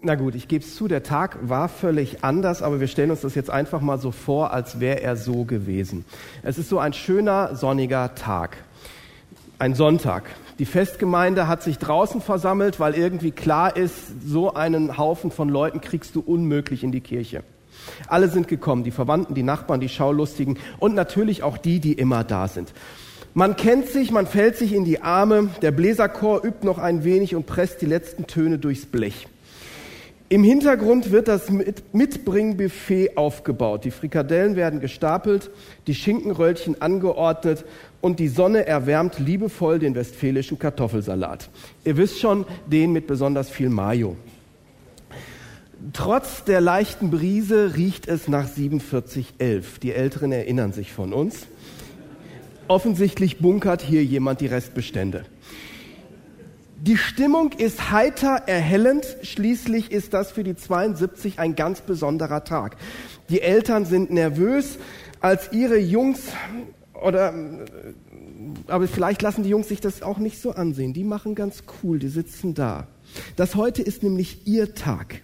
Na gut, ich gebe es zu, der Tag war völlig anders, aber wir stellen uns das jetzt einfach mal so vor, als wäre er so gewesen. Es ist so ein schöner, sonniger Tag. Ein Sonntag. Die Festgemeinde hat sich draußen versammelt, weil irgendwie klar ist, so einen Haufen von Leuten kriegst du unmöglich in die Kirche. Alle sind gekommen, die Verwandten, die Nachbarn, die Schaulustigen und natürlich auch die, die immer da sind. Man kennt sich, man fällt sich in die Arme, der Bläserchor übt noch ein wenig und presst die letzten Töne durchs Blech. Im Hintergrund wird das Mitbringbuffet aufgebaut. Die Frikadellen werden gestapelt, die Schinkenröllchen angeordnet und die Sonne erwärmt liebevoll den westfälischen Kartoffelsalat. Ihr wisst schon, den mit besonders viel Mayo. Trotz der leichten Brise riecht es nach 4711. Die Älteren erinnern sich von uns. Offensichtlich bunkert hier jemand die Restbestände. Die Stimmung ist heiter erhellend. Schließlich ist das für die 72 ein ganz besonderer Tag. Die Eltern sind nervös, als ihre Jungs oder aber vielleicht lassen die Jungs sich das auch nicht so ansehen. Die machen ganz cool, die sitzen da. Das heute ist nämlich ihr Tag.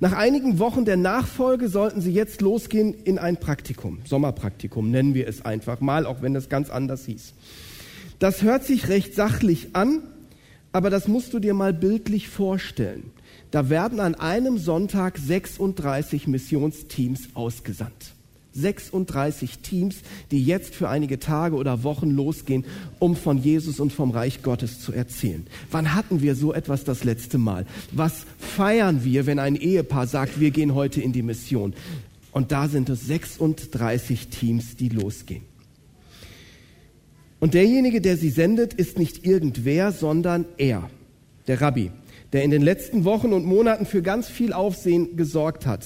Nach einigen Wochen der Nachfolge sollten sie jetzt losgehen in ein Praktikum, Sommerpraktikum nennen wir es einfach mal, auch wenn es ganz anders hieß. Das hört sich recht sachlich an, aber das musst du dir mal bildlich vorstellen. Da werden an einem Sonntag 36 Missionsteams ausgesandt. 36 Teams, die jetzt für einige Tage oder Wochen losgehen, um von Jesus und vom Reich Gottes zu erzählen. Wann hatten wir so etwas das letzte Mal? Was feiern wir, wenn ein Ehepaar sagt, wir gehen heute in die Mission? Und da sind es 36 Teams, die losgehen. Und derjenige, der sie sendet, ist nicht irgendwer, sondern er, der Rabbi, der in den letzten Wochen und Monaten für ganz viel Aufsehen gesorgt hat.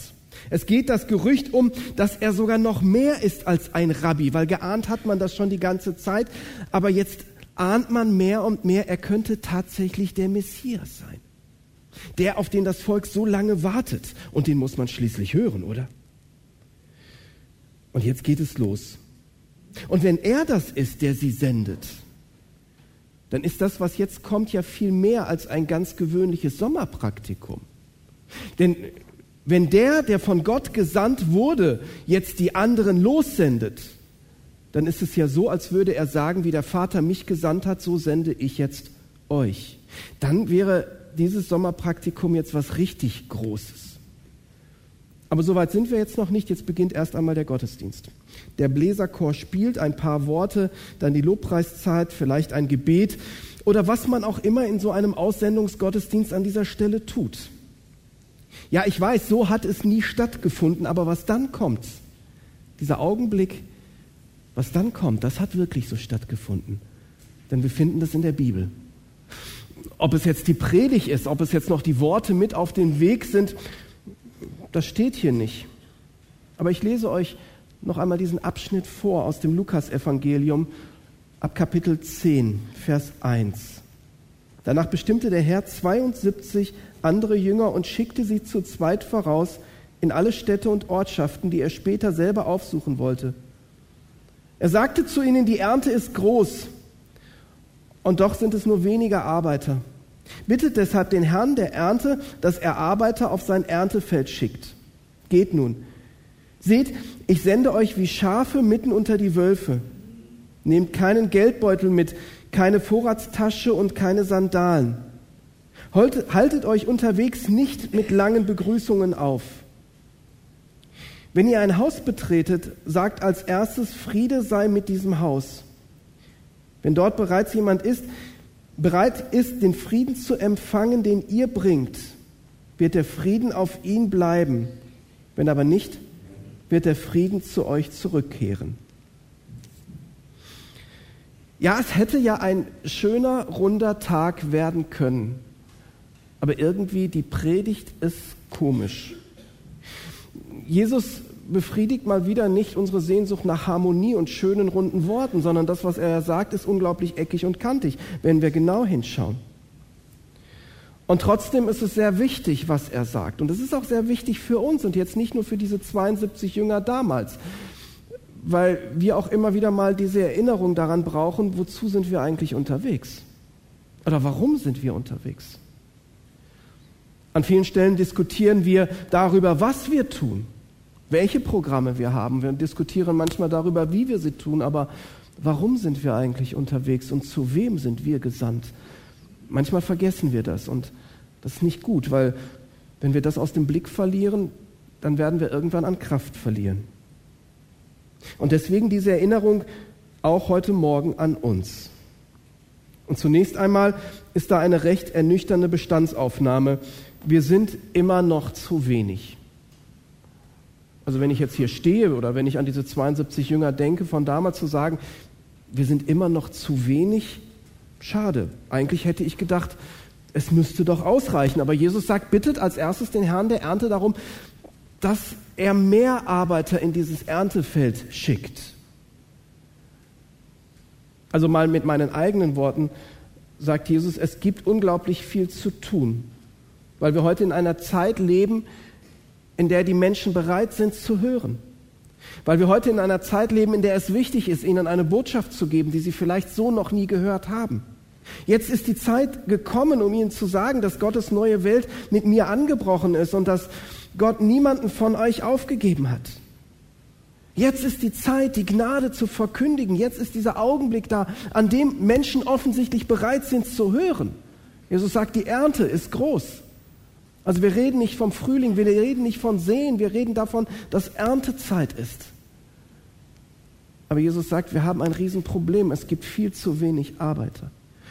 Es geht das Gerücht um, dass er sogar noch mehr ist als ein Rabbi, weil geahnt hat man das schon die ganze Zeit, aber jetzt ahnt man mehr und mehr, er könnte tatsächlich der Messias sein. Der, auf den das Volk so lange wartet. Und den muss man schließlich hören, oder? Und jetzt geht es los. Und wenn er das ist, der sie sendet, dann ist das, was jetzt kommt, ja viel mehr als ein ganz gewöhnliches Sommerpraktikum. Denn wenn der, der von Gott gesandt wurde, jetzt die anderen lossendet, dann ist es ja so, als würde er sagen, wie der Vater mich gesandt hat, so sende ich jetzt euch. Dann wäre dieses Sommerpraktikum jetzt was richtig Großes. Aber soweit sind wir jetzt noch nicht. Jetzt beginnt erst einmal der Gottesdienst. Der Bläserchor spielt ein paar Worte, dann die Lobpreiszeit, vielleicht ein Gebet oder was man auch immer in so einem Aussendungsgottesdienst an dieser Stelle tut. Ja, ich weiß, so hat es nie stattgefunden, aber was dann kommt, dieser Augenblick, was dann kommt, das hat wirklich so stattgefunden. Denn wir finden das in der Bibel. Ob es jetzt die Predigt ist, ob es jetzt noch die Worte mit auf den Weg sind, das steht hier nicht. Aber ich lese euch noch einmal diesen Abschnitt vor aus dem Lukasevangelium ab Kapitel 10, Vers 1. Danach bestimmte der Herr 72 andere Jünger und schickte sie zu zweit voraus in alle Städte und Ortschaften, die er später selber aufsuchen wollte. Er sagte zu ihnen, die Ernte ist groß und doch sind es nur wenige Arbeiter. Bittet deshalb den Herrn der Ernte, dass er Arbeiter auf sein Erntefeld schickt. Geht nun. Seht, ich sende euch wie Schafe mitten unter die Wölfe. Nehmt keinen Geldbeutel mit, keine Vorratstasche und keine Sandalen. Haltet euch unterwegs nicht mit langen Begrüßungen auf. Wenn ihr ein Haus betretet, sagt als erstes, Friede sei mit diesem Haus. Wenn dort bereits jemand ist, bereit ist, den Frieden zu empfangen, den ihr bringt, wird der Frieden auf ihn bleiben. Wenn aber nicht, wird der Frieden zu euch zurückkehren. Ja, es hätte ja ein schöner, runder Tag werden können. Aber irgendwie die Predigt ist komisch. Jesus befriedigt mal wieder nicht unsere Sehnsucht nach Harmonie und schönen runden Worten, sondern das, was er sagt, ist unglaublich eckig und kantig, wenn wir genau hinschauen. Und trotzdem ist es sehr wichtig, was er sagt. Und es ist auch sehr wichtig für uns und jetzt nicht nur für diese 72 Jünger damals, weil wir auch immer wieder mal diese Erinnerung daran brauchen, wozu sind wir eigentlich unterwegs? Oder warum sind wir unterwegs? An vielen Stellen diskutieren wir darüber, was wir tun, welche Programme wir haben. Wir diskutieren manchmal darüber, wie wir sie tun, aber warum sind wir eigentlich unterwegs und zu wem sind wir gesandt? Manchmal vergessen wir das und das ist nicht gut, weil wenn wir das aus dem Blick verlieren, dann werden wir irgendwann an Kraft verlieren. Und deswegen diese Erinnerung auch heute Morgen an uns. Und zunächst einmal ist da eine recht ernüchternde Bestandsaufnahme. Wir sind immer noch zu wenig. Also wenn ich jetzt hier stehe oder wenn ich an diese 72 Jünger denke, von damals zu sagen, wir sind immer noch zu wenig, schade. Eigentlich hätte ich gedacht, es müsste doch ausreichen. Aber Jesus sagt, bittet als erstes den Herrn der Ernte darum, dass er mehr Arbeiter in dieses Erntefeld schickt. Also mal mit meinen eigenen Worten sagt Jesus, es gibt unglaublich viel zu tun, weil wir heute in einer Zeit leben, in der die Menschen bereit sind zu hören. Weil wir heute in einer Zeit leben, in der es wichtig ist, ihnen eine Botschaft zu geben, die sie vielleicht so noch nie gehört haben. Jetzt ist die Zeit gekommen, um ihnen zu sagen, dass Gottes neue Welt mit mir angebrochen ist und dass Gott niemanden von euch aufgegeben hat. Jetzt ist die Zeit, die Gnade zu verkündigen. Jetzt ist dieser Augenblick da, an dem Menschen offensichtlich bereit sind zu hören. Jesus sagt, die Ernte ist groß. Also wir reden nicht vom Frühling, wir reden nicht von Sehen, wir reden davon, dass Erntezeit ist. Aber Jesus sagt, wir haben ein Riesenproblem. Es gibt viel zu wenig Arbeiter.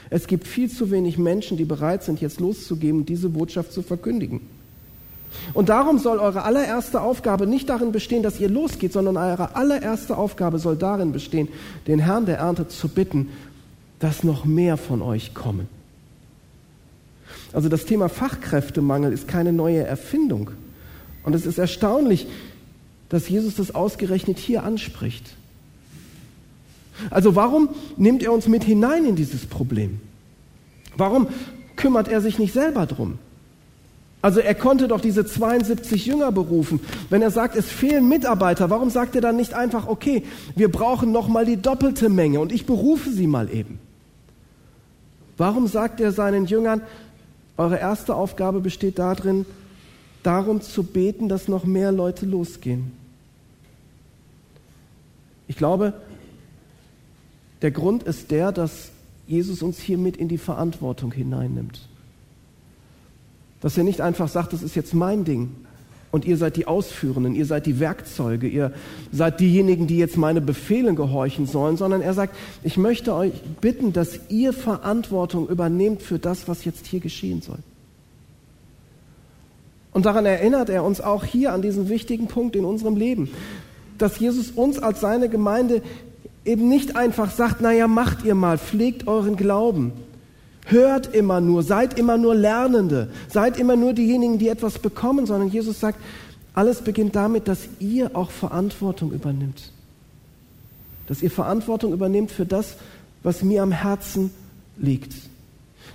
Es gibt viel zu wenig Menschen, die bereit sind, jetzt loszugeben und diese Botschaft zu verkündigen. Und darum soll eure allererste Aufgabe nicht darin bestehen, dass ihr losgeht, sondern eure allererste Aufgabe soll darin bestehen, den Herrn der Ernte zu bitten, dass noch mehr von euch kommen. Also das Thema Fachkräftemangel ist keine neue Erfindung. Und es ist erstaunlich, dass Jesus das ausgerechnet hier anspricht. Also warum nimmt er uns mit hinein in dieses Problem? Warum kümmert er sich nicht selber drum? Also er konnte doch diese 72 Jünger berufen. Wenn er sagt, es fehlen Mitarbeiter, warum sagt er dann nicht einfach, okay, wir brauchen noch mal die doppelte Menge und ich berufe sie mal eben? Warum sagt er seinen Jüngern, eure erste Aufgabe besteht darin, darum zu beten, dass noch mehr Leute losgehen? Ich glaube, der Grund ist der, dass Jesus uns hier mit in die Verantwortung hineinnimmt. Dass er nicht einfach sagt, das ist jetzt mein Ding und ihr seid die Ausführenden, ihr seid die Werkzeuge, ihr seid diejenigen, die jetzt meine Befehle gehorchen sollen, sondern er sagt, ich möchte euch bitten, dass ihr Verantwortung übernehmt für das, was jetzt hier geschehen soll. Und daran erinnert er uns auch hier an diesen wichtigen Punkt in unserem Leben, dass Jesus uns als seine Gemeinde eben nicht einfach sagt, naja, macht ihr mal, pflegt euren Glauben, Hört immer nur, seid immer nur Lernende, seid immer nur diejenigen, die etwas bekommen, sondern Jesus sagt, alles beginnt damit, dass ihr auch Verantwortung übernimmt. Dass ihr Verantwortung übernehmt für das, was mir am Herzen liegt.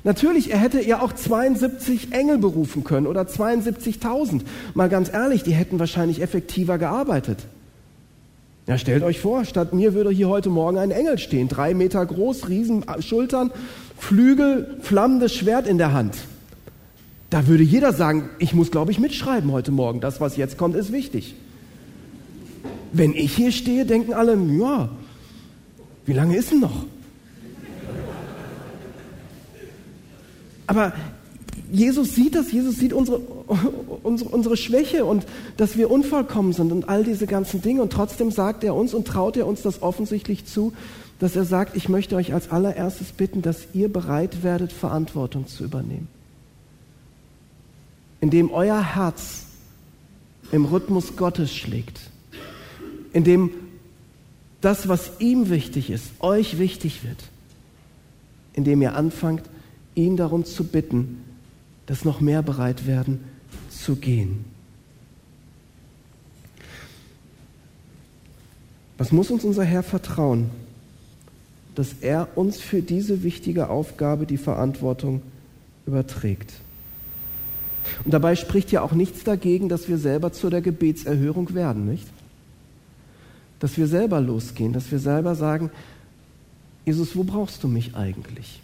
Natürlich, er hätte ja auch 72 Engel berufen können oder 72.000. Mal ganz ehrlich, die hätten wahrscheinlich effektiver gearbeitet. Ja, stellt euch vor, statt mir würde hier heute Morgen ein Engel stehen, drei Meter groß, riesen Schultern Flügel, flammendes Schwert in der Hand. Da würde jeder sagen, ich muss, glaube ich, mitschreiben heute Morgen. Das, was jetzt kommt, ist wichtig. Wenn ich hier stehe, denken alle, ja, wie lange ist denn noch? Aber Jesus sieht das, Jesus sieht unsere, unsere, unsere Schwäche und dass wir unvollkommen sind und all diese ganzen Dinge. Und trotzdem sagt er uns und traut er uns das offensichtlich zu, dass er sagt, ich möchte euch als allererstes bitten, dass ihr bereit werdet, Verantwortung zu übernehmen. Indem euer Herz im Rhythmus Gottes schlägt. Indem das, was ihm wichtig ist, euch wichtig wird. Indem ihr anfangt, ihn darum zu bitten, dass noch mehr bereit werden zu gehen. Was muss uns unser Herr vertrauen? Dass er uns für diese wichtige Aufgabe die Verantwortung überträgt. Und dabei spricht ja auch nichts dagegen, dass wir selber zu der Gebetserhörung werden, nicht? Dass wir selber losgehen, dass wir selber sagen, Jesus, wo brauchst du mich eigentlich?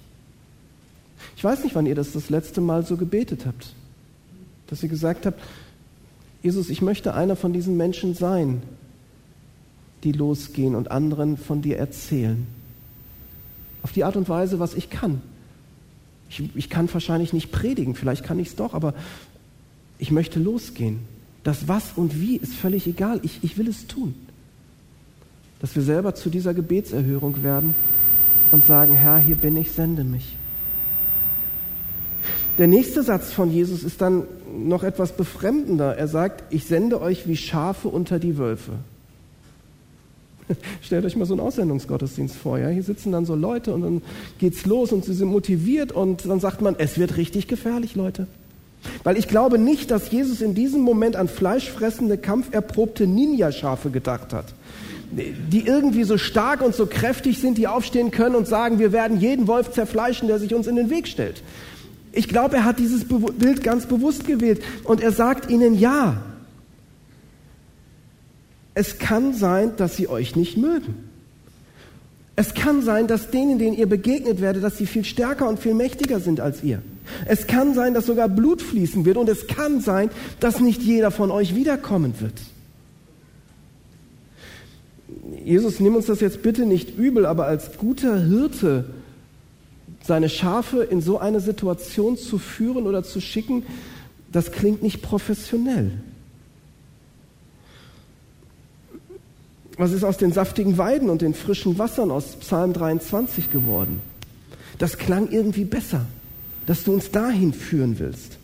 Ich weiß nicht, wann ihr das das letzte Mal so gebetet habt. Dass ihr gesagt habt, Jesus, ich möchte einer von diesen Menschen sein, die losgehen und anderen von dir erzählen. Auf die Art und Weise, was ich kann. Ich, ich kann wahrscheinlich nicht predigen, vielleicht kann ich es doch, aber ich möchte losgehen. Das Was und Wie ist völlig egal. Ich, ich will es tun. Dass wir selber zu dieser Gebetserhörung werden und sagen, Herr, hier bin ich, sende mich. Der nächste Satz von Jesus ist dann noch etwas befremdender. Er sagt, ich sende euch wie Schafe unter die Wölfe. Stellt euch mal so einen Aussendungsgottesdienst vor. Ja? Hier sitzen dann so Leute und dann geht's los und sie sind motiviert und dann sagt man, es wird richtig gefährlich, Leute. Weil ich glaube nicht, dass Jesus in diesem Moment an fleischfressende, kampferprobte Ninja-Schafe gedacht hat, die irgendwie so stark und so kräftig sind, die aufstehen können und sagen, wir werden jeden Wolf zerfleischen, der sich uns in den Weg stellt. Ich glaube, er hat dieses Bild ganz bewusst gewählt und er sagt ihnen ja. Es kann sein, dass sie euch nicht mögen. Es kann sein, dass denen, denen ihr begegnet werdet, dass sie viel stärker und viel mächtiger sind als ihr. Es kann sein, dass sogar Blut fließen wird und es kann sein, dass nicht jeder von euch wiederkommen wird. Jesus, nimm uns das jetzt bitte nicht übel, aber als guter Hirte seine Schafe in so eine Situation zu führen oder zu schicken, das klingt nicht professionell. Was ist aus den saftigen Weiden und den frischen Wassern aus Psalm 23 geworden? Das klang irgendwie besser, dass du uns dahin führen willst.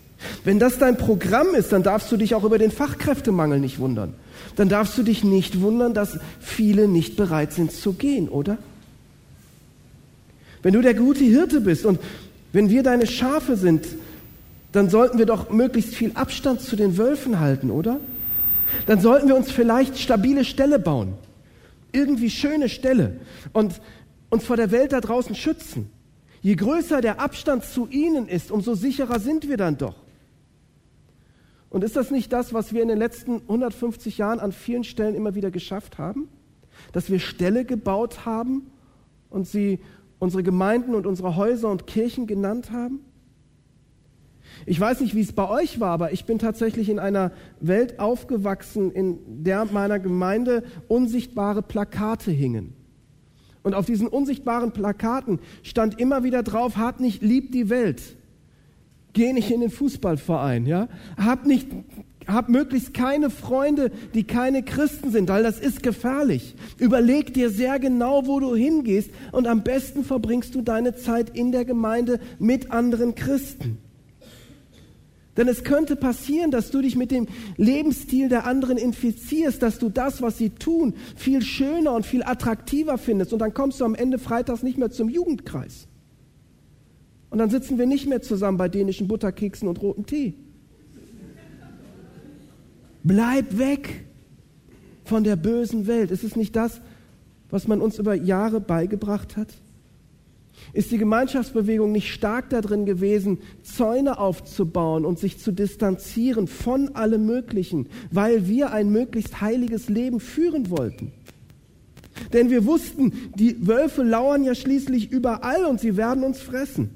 Wenn das dein Programm ist, dann darfst du dich auch über den Fachkräftemangel nicht wundern. Dann darfst du dich nicht wundern, dass viele nicht bereit sind zu gehen, oder? Wenn du der gute Hirte bist und wenn wir deine Schafe sind, dann sollten wir doch möglichst viel Abstand zu den Wölfen halten, oder? Dann sollten wir uns vielleicht stabile Ställe bauen. Irgendwie schöne Ställe und uns vor der Welt da draußen schützen. Je größer der Abstand zu ihnen ist, umso sicherer sind wir dann doch. Und ist das nicht das, was wir in den letzten 150 Jahren an vielen Stellen immer wieder geschafft haben? Dass wir Ställe gebaut haben und sie unsere Gemeinden und unsere Häuser und Kirchen genannt haben? Ich weiß nicht, wie es bei euch war, aber ich bin tatsächlich in einer Welt aufgewachsen, in der meiner Gemeinde unsichtbare Plakate hingen. Und auf diesen unsichtbaren Plakaten stand immer wieder drauf, hab nicht lieb die Welt. Geh nicht in den Fußballverein, ja? Hab nicht, hab möglichst keine Freunde, die keine Christen sind, weil das ist gefährlich. Überleg dir sehr genau, wo du hingehst und am besten verbringst du deine Zeit in der Gemeinde mit anderen Christen. Denn es könnte passieren, dass du dich mit dem Lebensstil der anderen infizierst, dass du das, was sie tun, viel schöner und viel attraktiver findest. Und dann kommst du am Ende freitags nicht mehr zum Jugendkreis. Und dann sitzen wir nicht mehr zusammen bei dänischen Butterkeksen und rotem Tee. Bleib weg von der bösen Welt. Ist es nicht das, was man uns über Jahre beigebracht hat? Ist die Gemeinschaftsbewegung nicht stark darin gewesen, Zäune aufzubauen und sich zu distanzieren von allem Möglichen, weil wir ein möglichst heiliges Leben führen wollten? Denn wir wussten, die Wölfe lauern ja schließlich überall und sie werden uns fressen.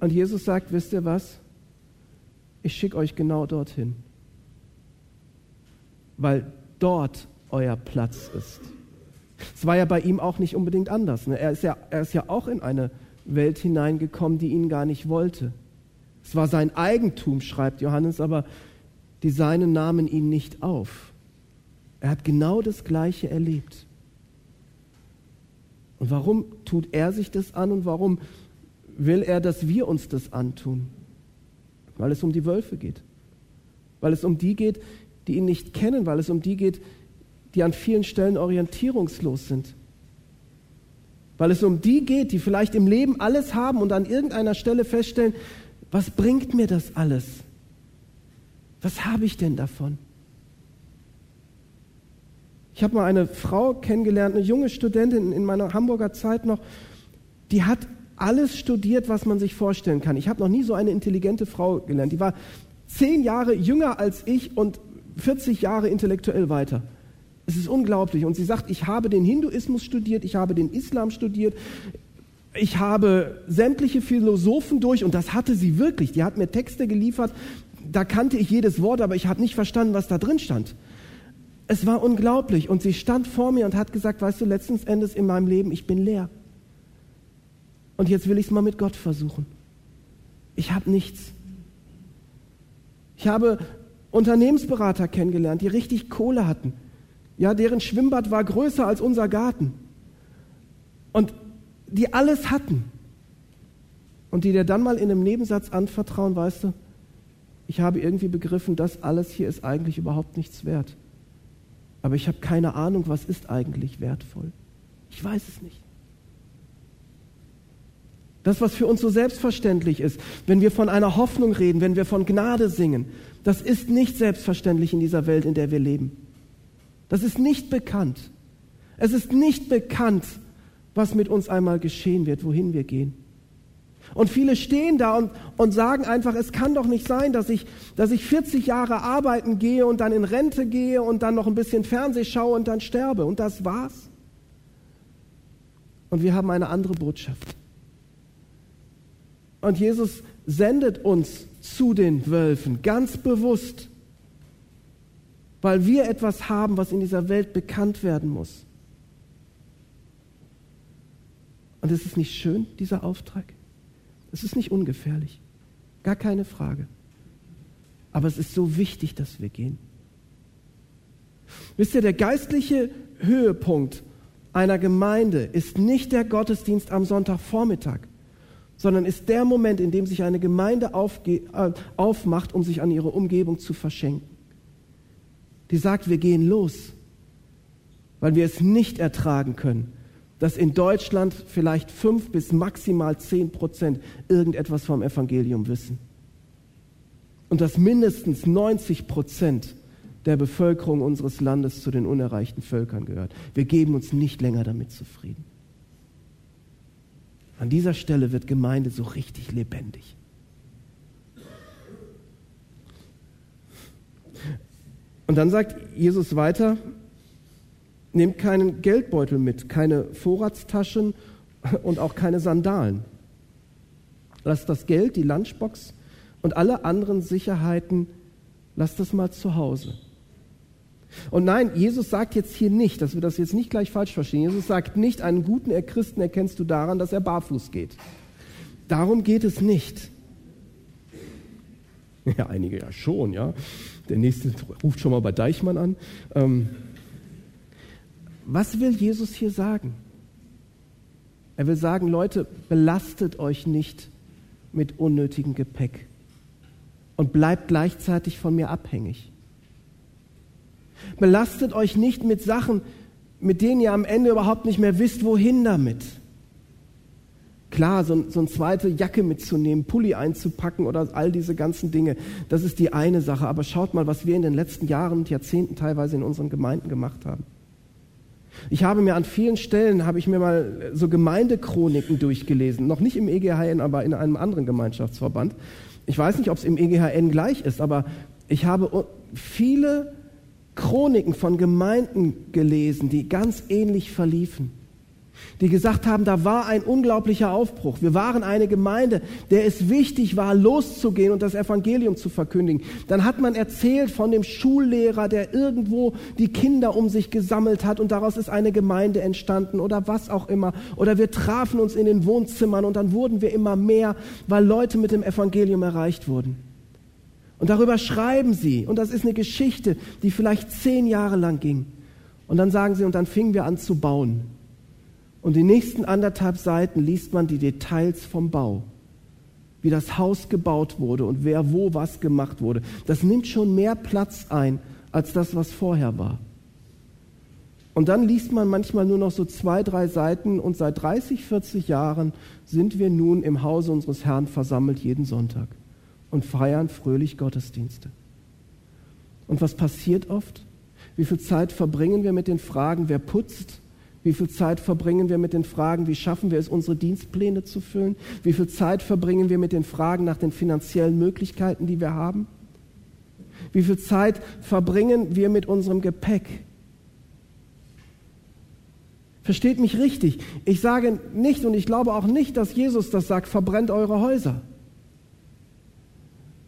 Und Jesus sagt, wisst ihr was? Ich schicke euch genau dorthin, weil dort euer Platz ist. Es war ja bei ihm auch nicht unbedingt anders. Ne? Er, ist ja, er ist ja auch in eine Welt hineingekommen, die ihn gar nicht wollte. Es war sein Eigentum, schreibt Johannes, aber die Seinen nahmen ihn nicht auf. Er hat genau das Gleiche erlebt. Und warum tut er sich das an und warum will er, dass wir uns das antun? Weil es um die Wölfe geht. Weil es um die geht, die ihn nicht kennen, weil es um die geht, die an vielen Stellen orientierungslos sind. Weil es um die geht, die vielleicht im Leben alles haben und an irgendeiner Stelle feststellen, was bringt mir das alles? Was habe ich denn davon? Ich habe mal eine Frau kennengelernt, eine junge Studentin in meiner Hamburger Zeit noch, die hat alles studiert, was man sich vorstellen kann. Ich habe noch nie so eine intelligente Frau gelernt. Die war zehn Jahre jünger als ich und 40 Jahre intellektuell weiter. Es ist unglaublich. Und sie sagt, ich habe den Hinduismus studiert, ich habe den Islam studiert, Ich habe sämtliche Philosophen durch, und das hatte sie wirklich, die hat mir Texte geliefert, da kannte ich jedes Wort, aber ich habe nicht verstanden, was da drin stand. Es war unglaublich. Und sie stand vor mir und hat gesagt, weißt du, letzten Endes in meinem Leben, ich bin leer. Und jetzt will ich es mal mit Gott versuchen. Ich habe nichts. Ich habe Unternehmensberater kennengelernt, die richtig Kohle hatten. Ja, deren Schwimmbad war größer als unser Garten. Und die alles hatten. Und die dir dann mal in einem Nebensatz anvertrauen, weißt du, ich habe irgendwie begriffen, das alles hier ist eigentlich überhaupt nichts wert. Aber ich habe keine Ahnung, was ist eigentlich wertvoll. Ich weiß es nicht. Das, was für uns so selbstverständlich ist, wenn wir von einer Hoffnung reden, wenn wir von Gnade singen, das ist nicht selbstverständlich in dieser Welt, in der wir leben. Das ist nicht bekannt. Es ist nicht bekannt, was mit uns einmal geschehen wird, wohin wir gehen. Und viele stehen da und, und sagen einfach, es kann doch nicht sein, dass ich, dass ich 40 Jahre arbeiten gehe und dann in Rente gehe und dann noch ein bisschen Fernseh schaue und dann sterbe. Und das war's. Und wir haben eine andere Botschaft. Und Jesus sendet uns zu den Wölfen ganz bewusst, weil wir etwas haben, was in dieser Welt bekannt werden muss. Und ist es nicht schön, dieser Auftrag? Es ist nicht ungefährlich, gar keine Frage. Aber es ist so wichtig, dass wir gehen. Wisst ihr, der geistliche Höhepunkt einer Gemeinde ist nicht der Gottesdienst am Sonntagvormittag, sondern ist der Moment, in dem sich eine Gemeinde äh, aufmacht, um sich an ihre Umgebung zu verschenken. Die sagt, wir gehen los, weil wir es nicht ertragen können, dass in Deutschland vielleicht fünf bis maximal zehn Prozent irgendetwas vom Evangelium wissen. Und dass mindestens 90 Prozent der Bevölkerung unseres Landes zu den unerreichten Völkern gehört. Wir geben uns nicht länger damit zufrieden. An dieser Stelle wird Gemeinde so richtig lebendig. Und dann sagt Jesus weiter, Nehmt keinen Geldbeutel mit, keine Vorratstaschen und auch keine Sandalen. Lasst das Geld, die Lunchbox und alle anderen Sicherheiten, lasst das mal zu Hause. Und nein, Jesus sagt jetzt hier nicht, dass wir das jetzt nicht gleich falsch verstehen. Jesus sagt nicht, einen guten Christen erkennst du daran, dass er barfuß geht. Darum geht es nicht. Ja, einige ja schon, ja. Der nächste ruft schon mal bei Deichmann an. Ähm, was will Jesus hier sagen? Er will sagen, Leute, belastet euch nicht mit unnötigem Gepäck und bleibt gleichzeitig von mir abhängig. Belastet euch nicht mit Sachen, mit denen ihr am Ende überhaupt nicht mehr wisst, wohin damit. Klar, so, so eine zweite Jacke mitzunehmen, Pulli einzupacken oder all diese ganzen Dinge, das ist die eine Sache. Aber schaut mal, was wir in den letzten Jahren und Jahrzehnten teilweise in unseren Gemeinden gemacht haben. Ich habe mir an vielen Stellen, habe ich mir mal so Gemeindechroniken durchgelesen, noch nicht im EGHN, aber in einem anderen Gemeinschaftsverband. Ich weiß nicht, ob es im EGHN gleich ist, aber ich habe viele Chroniken von Gemeinden gelesen, die ganz ähnlich verliefen die gesagt haben, da war ein unglaublicher Aufbruch. Wir waren eine Gemeinde, der es wichtig war, loszugehen und das Evangelium zu verkündigen. Dann hat man erzählt von dem Schullehrer, der irgendwo die Kinder um sich gesammelt hat und daraus ist eine Gemeinde entstanden oder was auch immer. Oder wir trafen uns in den Wohnzimmern und dann wurden wir immer mehr, weil Leute mit dem Evangelium erreicht wurden. Und darüber schreiben sie. Und das ist eine Geschichte, die vielleicht zehn Jahre lang ging. Und dann sagen sie, und dann fingen wir an zu bauen. Und die nächsten anderthalb Seiten liest man die Details vom Bau. Wie das Haus gebaut wurde und wer wo was gemacht wurde. Das nimmt schon mehr Platz ein als das, was vorher war. Und dann liest man manchmal nur noch so zwei, drei Seiten und seit 30, 40 Jahren sind wir nun im Hause unseres Herrn versammelt jeden Sonntag und feiern fröhlich Gottesdienste. Und was passiert oft? Wie viel Zeit verbringen wir mit den Fragen, wer putzt, wie viel Zeit verbringen wir mit den Fragen, wie schaffen wir es, unsere Dienstpläne zu füllen? Wie viel Zeit verbringen wir mit den Fragen nach den finanziellen Möglichkeiten, die wir haben? Wie viel Zeit verbringen wir mit unserem Gepäck? Versteht mich richtig. Ich sage nicht und ich glaube auch nicht, dass Jesus das sagt, verbrennt eure Häuser.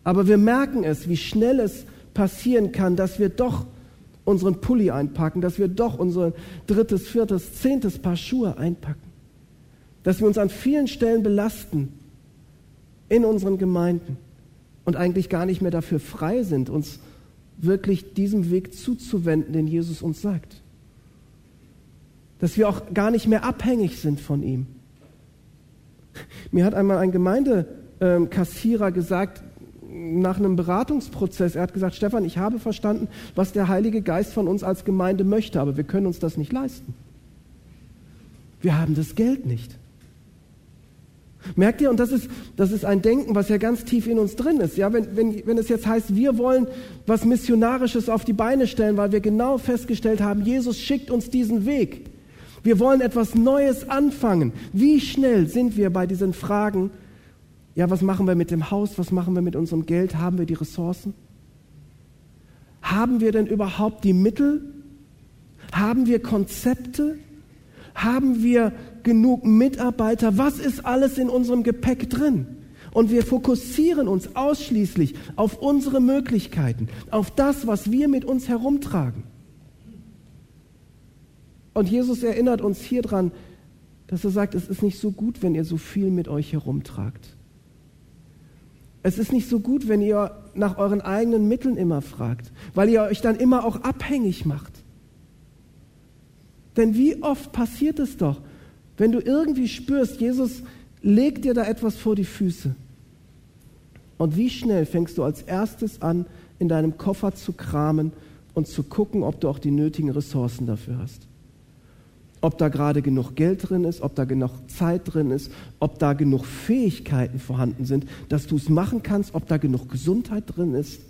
Aber wir merken es, wie schnell es passieren kann, dass wir doch unseren Pulli einpacken, dass wir doch unser drittes, viertes, zehntes Paar Schuhe einpacken. Dass wir uns an vielen Stellen belasten in unseren Gemeinden und eigentlich gar nicht mehr dafür frei sind, uns wirklich diesem Weg zuzuwenden, den Jesus uns sagt dass wir auch gar nicht mehr abhängig sind von ihm. Mir hat einmal ein Gemeindekassierer gesagt, nach einem Beratungsprozess, er hat gesagt, Stefan, ich habe verstanden, was der Heilige Geist von uns als Gemeinde möchte, aber wir können uns das nicht leisten. Wir haben das Geld nicht. Merkt ihr, und das ist, das ist ein Denken, was ja ganz tief in uns drin ist. Ja, wenn, wenn, wenn es jetzt heißt, wir wollen was Missionarisches auf die Beine stellen, weil wir genau festgestellt haben, Jesus schickt uns diesen Weg. Wir wollen etwas Neues anfangen. Wie schnell sind wir bei diesen Fragen, ja, was machen wir mit dem Haus, was machen wir mit unserem Geld, haben wir die Ressourcen? Haben wir denn überhaupt die Mittel? Haben wir Konzepte? Haben wir genug Mitarbeiter? Was ist alles in unserem Gepäck drin? Und wir fokussieren uns ausschließlich auf unsere Möglichkeiten, auf das, was wir mit uns herumtragen. Und Jesus erinnert uns hier dran, dass er sagt, es ist nicht so gut, wenn ihr so viel mit euch herumtragt. Es ist nicht so gut, wenn ihr nach euren eigenen Mitteln immer fragt, weil ihr euch dann immer auch abhängig macht. Denn wie oft passiert es doch, wenn du irgendwie spürst, Jesus legt dir da etwas vor die Füße. Und wie schnell fängst du als erstes an, in deinem Koffer zu kramen und zu gucken, ob du auch die nötigen Ressourcen dafür hast ob da gerade genug Geld drin ist, ob da genug Zeit drin ist, ob da genug Fähigkeiten vorhanden sind, dass du es machen kannst, ob da genug Gesundheit drin ist.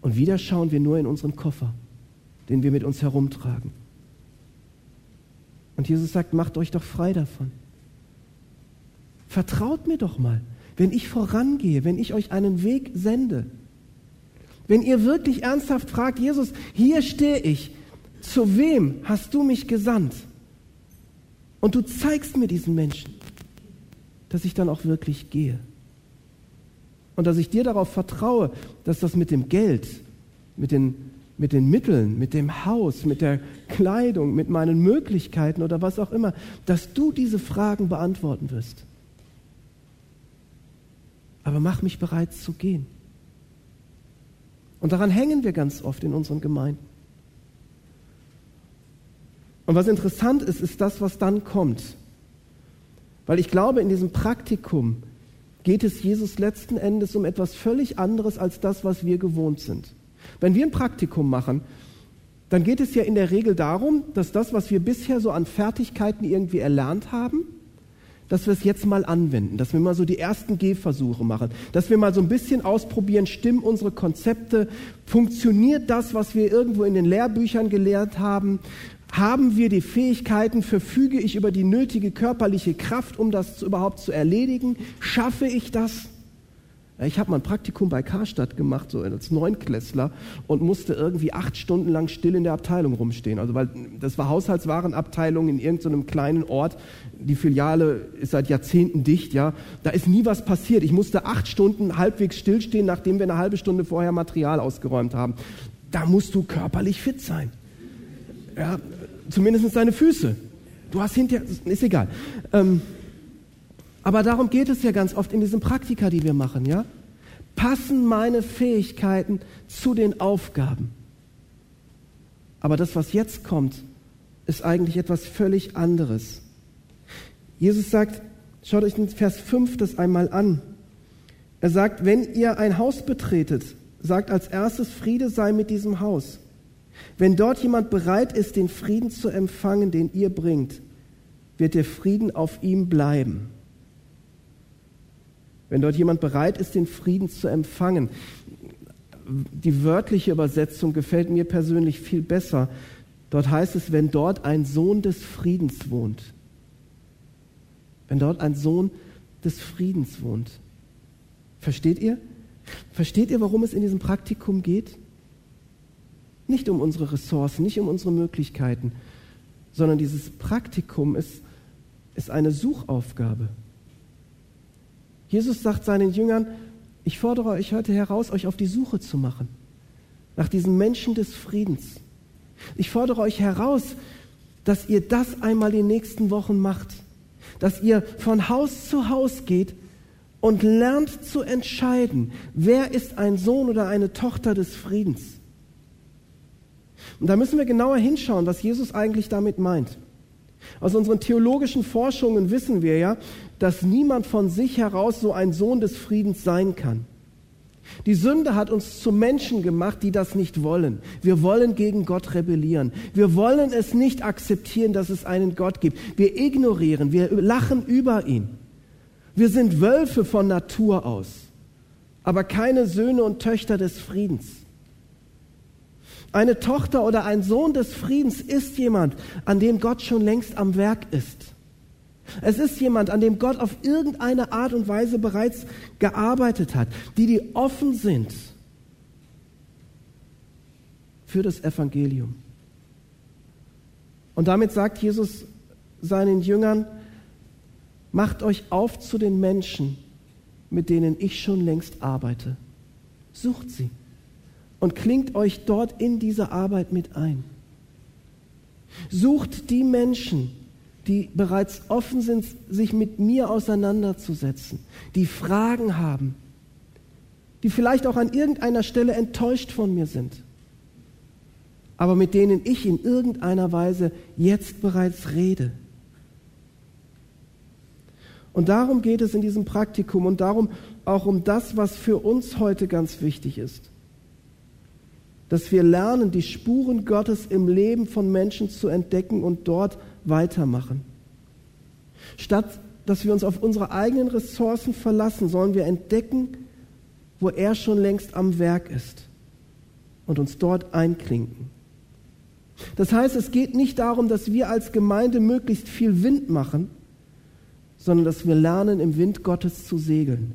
Und wieder schauen wir nur in unseren Koffer, den wir mit uns herumtragen. Und Jesus sagt, macht euch doch frei davon. Vertraut mir doch mal, wenn ich vorangehe, wenn ich euch einen Weg sende. Wenn ihr wirklich ernsthaft fragt, Jesus, hier stehe ich, zu wem hast du mich gesandt? Und du zeigst mir diesen Menschen, dass ich dann auch wirklich gehe. Und dass ich dir darauf vertraue, dass das mit dem Geld, mit den, mit den Mitteln, mit dem Haus, mit der Kleidung, mit meinen Möglichkeiten oder was auch immer, dass du diese Fragen beantworten wirst. Aber mach mich bereit zu gehen. Und daran hängen wir ganz oft in unseren Gemeinden. Und was interessant ist, ist das, was dann kommt. Weil ich glaube, in diesem Praktikum geht es Jesus letzten Endes um etwas völlig anderes als das, was wir gewohnt sind. Wenn wir ein Praktikum machen, dann geht es ja in der Regel darum, dass das, was wir bisher so an Fertigkeiten irgendwie erlernt haben, dass wir es jetzt mal anwenden, dass wir mal so die ersten Gehversuche machen, dass wir mal so ein bisschen ausprobieren, stimmen unsere Konzepte, funktioniert das, was wir irgendwo in den Lehrbüchern gelehrt haben, haben wir die Fähigkeiten, verfüge ich über die nötige körperliche Kraft, um das überhaupt zu erledigen? Schaffe ich das? Ich habe mal ein Praktikum bei Karstadt gemacht, so als Neunklässler, und musste irgendwie acht Stunden lang still in der Abteilung rumstehen. Also, weil das war Haushaltswarenabteilung in irgendeinem kleinen Ort. Die Filiale ist seit Jahrzehnten dicht, ja. Da ist nie was passiert. Ich musste acht Stunden halbwegs stillstehen, nachdem wir eine halbe Stunde vorher Material ausgeräumt haben. Da musst du körperlich fit sein. Ja, zumindest seine Füße. Du hast hinterher, ist egal. Ähm, aber darum geht es ja ganz oft in diesen Praktika, die wir machen, ja? Passen meine Fähigkeiten zu den Aufgaben? Aber das, was jetzt kommt, ist eigentlich etwas völlig anderes. Jesus sagt, schaut euch in Vers 5 das einmal an. Er sagt, wenn ihr ein Haus betretet, sagt als erstes, Friede sei mit diesem Haus. Wenn dort jemand bereit ist, den Frieden zu empfangen, den ihr bringt, wird der Frieden auf ihm bleiben. Wenn dort jemand bereit ist, den Frieden zu empfangen, die wörtliche Übersetzung gefällt mir persönlich viel besser. Dort heißt es, wenn dort ein Sohn des Friedens wohnt. Wenn dort ein Sohn des Friedens wohnt. Versteht ihr? Versteht ihr, warum es in diesem Praktikum geht? Nicht um unsere Ressourcen, nicht um unsere Möglichkeiten, sondern dieses Praktikum ist, ist eine Suchaufgabe. Jesus sagt seinen Jüngern, ich fordere euch heute heraus, euch auf die Suche zu machen nach diesen Menschen des Friedens. Ich fordere euch heraus, dass ihr das einmal die nächsten Wochen macht, dass ihr von Haus zu Haus geht und lernt zu entscheiden, wer ist ein Sohn oder eine Tochter des Friedens. Und da müssen wir genauer hinschauen, was Jesus eigentlich damit meint. Aus unseren theologischen Forschungen wissen wir ja, dass niemand von sich heraus so ein Sohn des Friedens sein kann. Die Sünde hat uns zu Menschen gemacht, die das nicht wollen. Wir wollen gegen Gott rebellieren. Wir wollen es nicht akzeptieren, dass es einen Gott gibt. Wir ignorieren, wir lachen über ihn. Wir sind Wölfe von Natur aus, aber keine Söhne und Töchter des Friedens. Eine Tochter oder ein Sohn des Friedens ist jemand, an dem Gott schon längst am Werk ist. Es ist jemand, an dem Gott auf irgendeine Art und Weise bereits gearbeitet hat, die die offen sind für das Evangelium. Und damit sagt Jesus seinen Jüngern, macht euch auf zu den Menschen, mit denen ich schon längst arbeite. Sucht sie und klingt euch dort in diese Arbeit mit ein. Sucht die Menschen, die bereits offen sind, sich mit mir auseinanderzusetzen, die Fragen haben, die vielleicht auch an irgendeiner Stelle enttäuscht von mir sind, aber mit denen ich in irgendeiner Weise jetzt bereits rede. Und darum geht es in diesem Praktikum und darum auch um das, was für uns heute ganz wichtig ist. Dass wir lernen, die Spuren Gottes im Leben von Menschen zu entdecken und dort weitermachen. Statt dass wir uns auf unsere eigenen Ressourcen verlassen, sollen wir entdecken, wo er schon längst am Werk ist und uns dort einklinken. Das heißt, es geht nicht darum, dass wir als Gemeinde möglichst viel Wind machen, sondern dass wir lernen, im Wind Gottes zu segeln.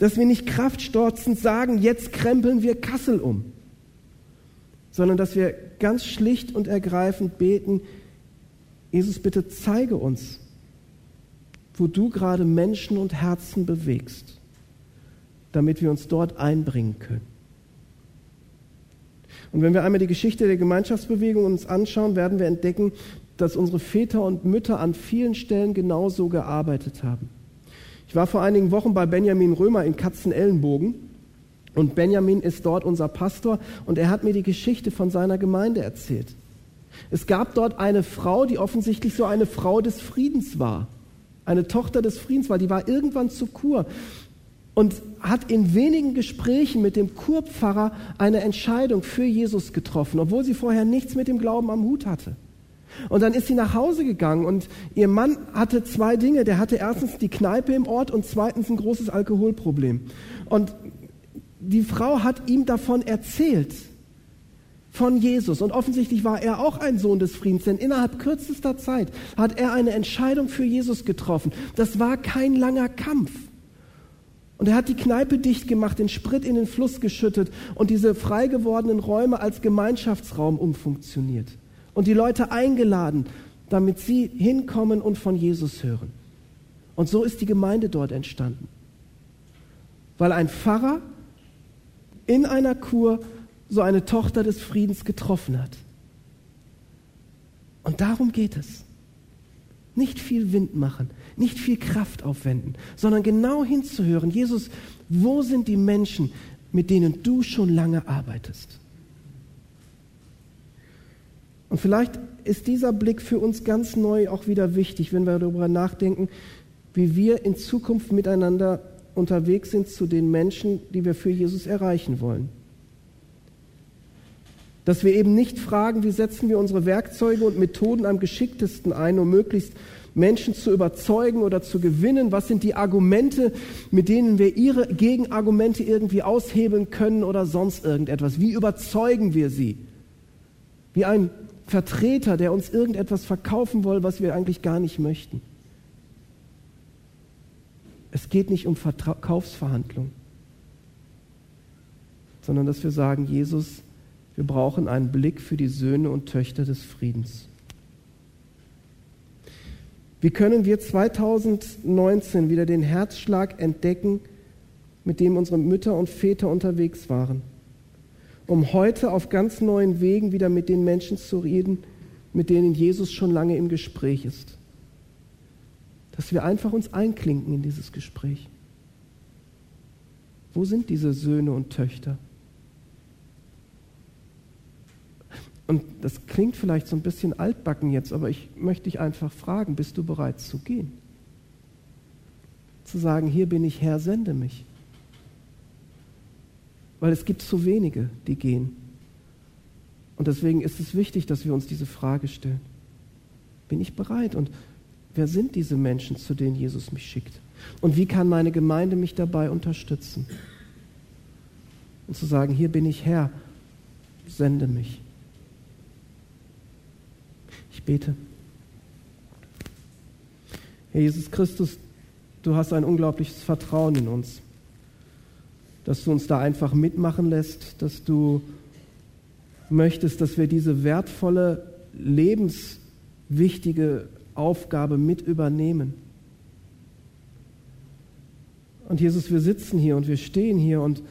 Dass wir nicht kraftstorzend sagen, jetzt krempeln wir Kassel um, sondern dass wir ganz schlicht und ergreifend beten, Jesus, bitte zeige uns, wo du gerade Menschen und Herzen bewegst, damit wir uns dort einbringen können. Und wenn wir einmal die Geschichte der Gemeinschaftsbewegung uns anschauen, werden wir entdecken, dass unsere Väter und Mütter an vielen Stellen genauso gearbeitet haben. Ich war vor einigen Wochen bei Benjamin Römer in Katzenellenbogen und Benjamin ist dort unser Pastor und er hat mir die Geschichte von seiner Gemeinde erzählt. Es gab dort eine Frau, die offensichtlich so eine Frau des Friedens war. Eine Tochter des Friedens war. Die war irgendwann zu Kur und hat in wenigen Gesprächen mit dem Kurpfarrer eine Entscheidung für Jesus getroffen, obwohl sie vorher nichts mit dem Glauben am Hut hatte. Und dann ist sie nach Hause gegangen und ihr Mann hatte zwei Dinge. Der hatte erstens die Kneipe im Ort und zweitens ein großes Alkoholproblem. Und die Frau hat ihm davon erzählt von Jesus. Und offensichtlich war er auch ein Sohn des Friedens, denn innerhalb kürzester Zeit hat er eine Entscheidung für Jesus getroffen. Das war kein langer Kampf. Und er hat die Kneipe dicht gemacht, den Sprit in den Fluss geschüttet und diese frei gewordenen Räume als Gemeinschaftsraum umfunktioniert. Und die Leute eingeladen, damit sie hinkommen und von Jesus hören. Und so ist die Gemeinde dort entstanden. Weil ein Pfarrer in einer Kur so eine Tochter des Friedens getroffen hat. Und darum geht es. Nicht viel Wind machen, nicht viel Kraft aufwenden, sondern genau hinzuhören, Jesus, wo sind die Menschen, mit denen du schon lange arbeitest? Und vielleicht ist dieser Blick für uns ganz neu auch wieder wichtig, wenn wir darüber nachdenken, wie wir in Zukunft miteinander unterwegs sind zu den Menschen, die wir für Jesus erreichen wollen. Dass wir eben nicht fragen, wie setzen wir unsere Werkzeuge und Methoden am geschicktesten ein, um möglichst Menschen zu überzeugen oder zu gewinnen? Was sind die Argumente, mit denen wir ihre Gegenargumente irgendwie aushebeln können oder sonst irgendetwas? Wie überzeugen wir sie? Wie ein Vertreter, der uns irgendetwas verkaufen will, was wir eigentlich gar nicht möchten. Es geht nicht um Verkaufsverhandlungen, sondern dass wir sagen, Jesus, Wir brauchen einen Blick für die Söhne und Töchter des Friedens. Wie können wir 2019 wieder den Herzschlag entdecken, mit dem unsere Mütter und Väter unterwegs waren, um heute auf ganz neuen Wegen wieder mit den Menschen zu reden, mit denen Jesus schon lange im Gespräch ist? Dass wir einfach uns einklinken in dieses Gespräch. Wo sind diese Söhne und Töchter? Und das klingt vielleicht so ein bisschen altbacken jetzt, aber ich möchte dich einfach fragen, bist du bereit zu gehen? Zu sagen, hier bin ich Herr, sende mich. Weil es gibt zu wenige, die gehen. Und deswegen ist es wichtig, dass wir uns diese Frage stellen. Bin ich bereit? Und wer sind diese Menschen, zu denen Jesus mich schickt? Und wie kann meine Gemeinde mich dabei unterstützen? Und zu sagen, hier bin ich Herr, sende mich. Ich bete. Herr Jesus Christus, du hast ein unglaubliches Vertrauen in uns, dass du uns da einfach mitmachen lässt, dass du möchtest, dass wir diese wertvolle, lebenswichtige Aufgabe mit übernehmen. Und Jesus, wir sitzen hier und wir stehen hier und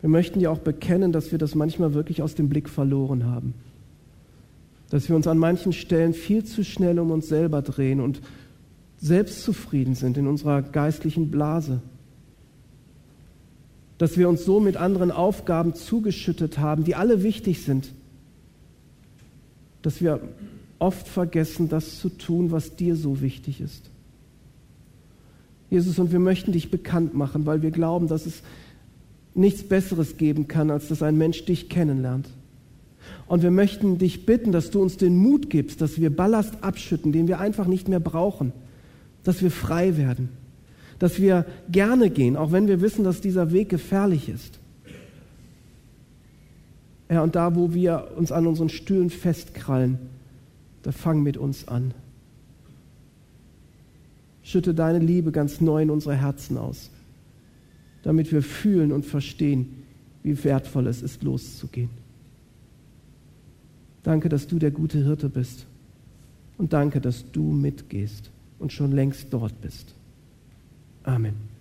wir möchten dir auch bekennen, dass wir das manchmal wirklich aus dem Blick verloren haben dass wir uns an manchen Stellen viel zu schnell um uns selber drehen und selbstzufrieden sind in unserer geistlichen Blase. Dass wir uns so mit anderen Aufgaben zugeschüttet haben, die alle wichtig sind. Dass wir oft vergessen, das zu tun, was dir so wichtig ist. Jesus, und wir möchten dich bekannt machen, weil wir glauben, dass es nichts Besseres geben kann, als dass ein Mensch dich kennenlernt. Und wir möchten dich bitten, dass du uns den Mut gibst, dass wir Ballast abschütten, den wir einfach nicht mehr brauchen, dass wir frei werden, dass wir gerne gehen, auch wenn wir wissen, dass dieser Weg gefährlich ist. Ja, und da, wo wir uns an unseren Stühlen festkrallen, da fang mit uns an. Schütte deine Liebe ganz neu in unsere Herzen aus, damit wir fühlen und verstehen, wie wertvoll es ist, loszugehen. Danke, dass du der gute Hirte bist. Und danke, dass du mitgehst und schon längst dort bist. Amen.